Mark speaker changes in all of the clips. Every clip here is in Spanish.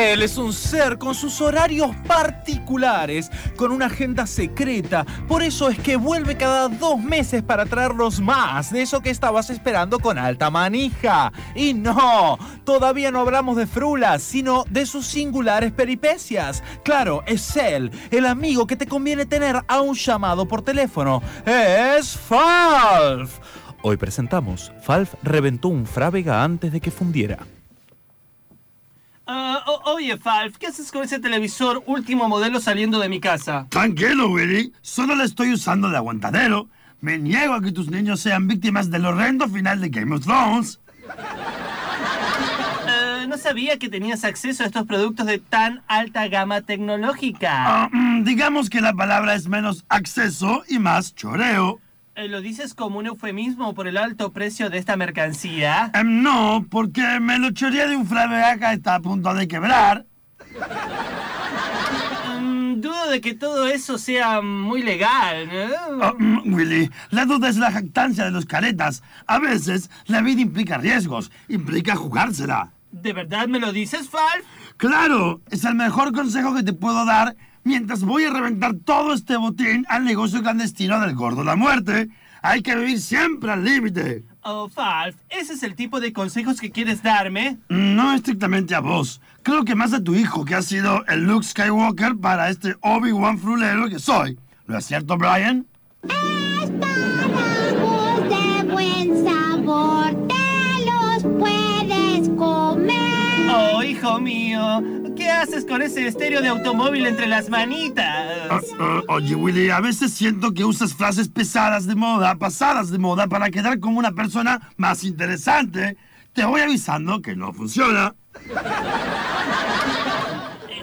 Speaker 1: Él es un ser con sus horarios particulares, con una agenda secreta. Por eso es que vuelve cada dos meses para traernos más de eso que estabas esperando con alta manija. Y no, todavía no hablamos de Frulas, sino de sus singulares peripecias. Claro, es él, el amigo que te conviene tener a un llamado por teléfono. Es Falf. Hoy presentamos, Falf reventó un Frávega antes de que fundiera.
Speaker 2: Oye, Falf, ¿qué haces con ese televisor último modelo saliendo de mi casa?
Speaker 3: Tranquilo, Willy. Solo le estoy usando de aguantadero. Me niego a que tus niños sean víctimas del horrendo final de Game of Thrones.
Speaker 2: Eh, no sabía que tenías acceso a estos productos de tan alta gama tecnológica.
Speaker 3: Ah, mm, digamos que la palabra es menos acceso y más choreo.
Speaker 2: Eh, ¿Lo dices como un eufemismo por el alto precio de esta mercancía?
Speaker 3: Em, no, porque me lo choreé de un que está a punto de quebrar.
Speaker 2: Mm, dudo de que todo eso sea muy legal. ¿no?
Speaker 3: Ah, mm, Willy, la duda es la jactancia de los caretas. A veces la vida implica riesgos, implica jugársela.
Speaker 2: ¿De verdad me lo dices, Falf?
Speaker 3: Claro, es el mejor consejo que te puedo dar mientras voy a reventar todo este botín al negocio clandestino del gordo la muerte. Hay que vivir siempre al límite.
Speaker 2: Oh, Falf, ¿ese es el tipo de consejos que quieres darme?
Speaker 3: No estrictamente a vos. Creo que más a tu hijo, que ha sido el Luke Skywalker para este Obi-Wan frulero que soy. ¿No es cierto, Brian?
Speaker 4: Espárragos
Speaker 2: hijo mío, ¿qué haces con ese estéreo de automóvil entre las manitas?
Speaker 3: Ah, ah, oye, Willy, a veces siento que usas frases pesadas de moda, pasadas de moda, para quedar como una persona más interesante. Te voy avisando que no funciona.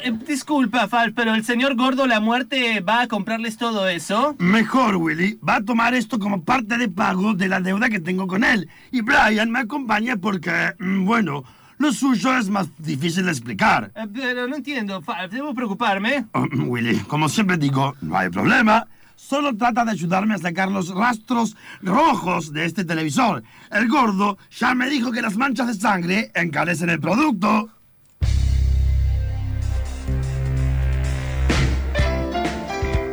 Speaker 2: Eh, disculpa, Falf, pero el señor Gordo La Muerte va a comprarles todo eso.
Speaker 3: Mejor, Willy, va a tomar esto como parte de pago de la deuda que tengo con él. Y Brian me acompaña porque, mm, bueno, lo suyo es más difícil de explicar.
Speaker 2: Eh, Pero no entiendo, ¿debo preocuparme?
Speaker 3: Oh, Willy, como siempre digo, no hay problema. Solo trata de ayudarme a sacar los rastros rojos de este televisor. El gordo ya me dijo que las manchas de sangre encarecen el producto.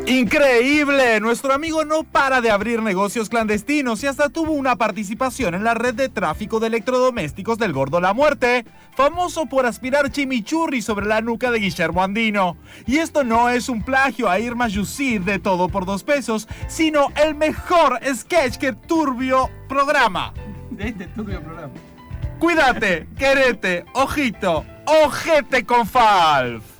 Speaker 1: Increíble, nuestro amigo no para de abrir negocios clandestinos y hasta tuvo una participación en la red de tráfico de electrodomésticos del Gordo La Muerte, famoso por aspirar chimichurri sobre la nuca de Guillermo Andino. Y esto no es un plagio a Irma Yusid de todo por dos pesos, sino el mejor sketch que turbio programa.
Speaker 2: De este turbio programa.
Speaker 1: Cuídate, querete, ojito, ojete con Falf.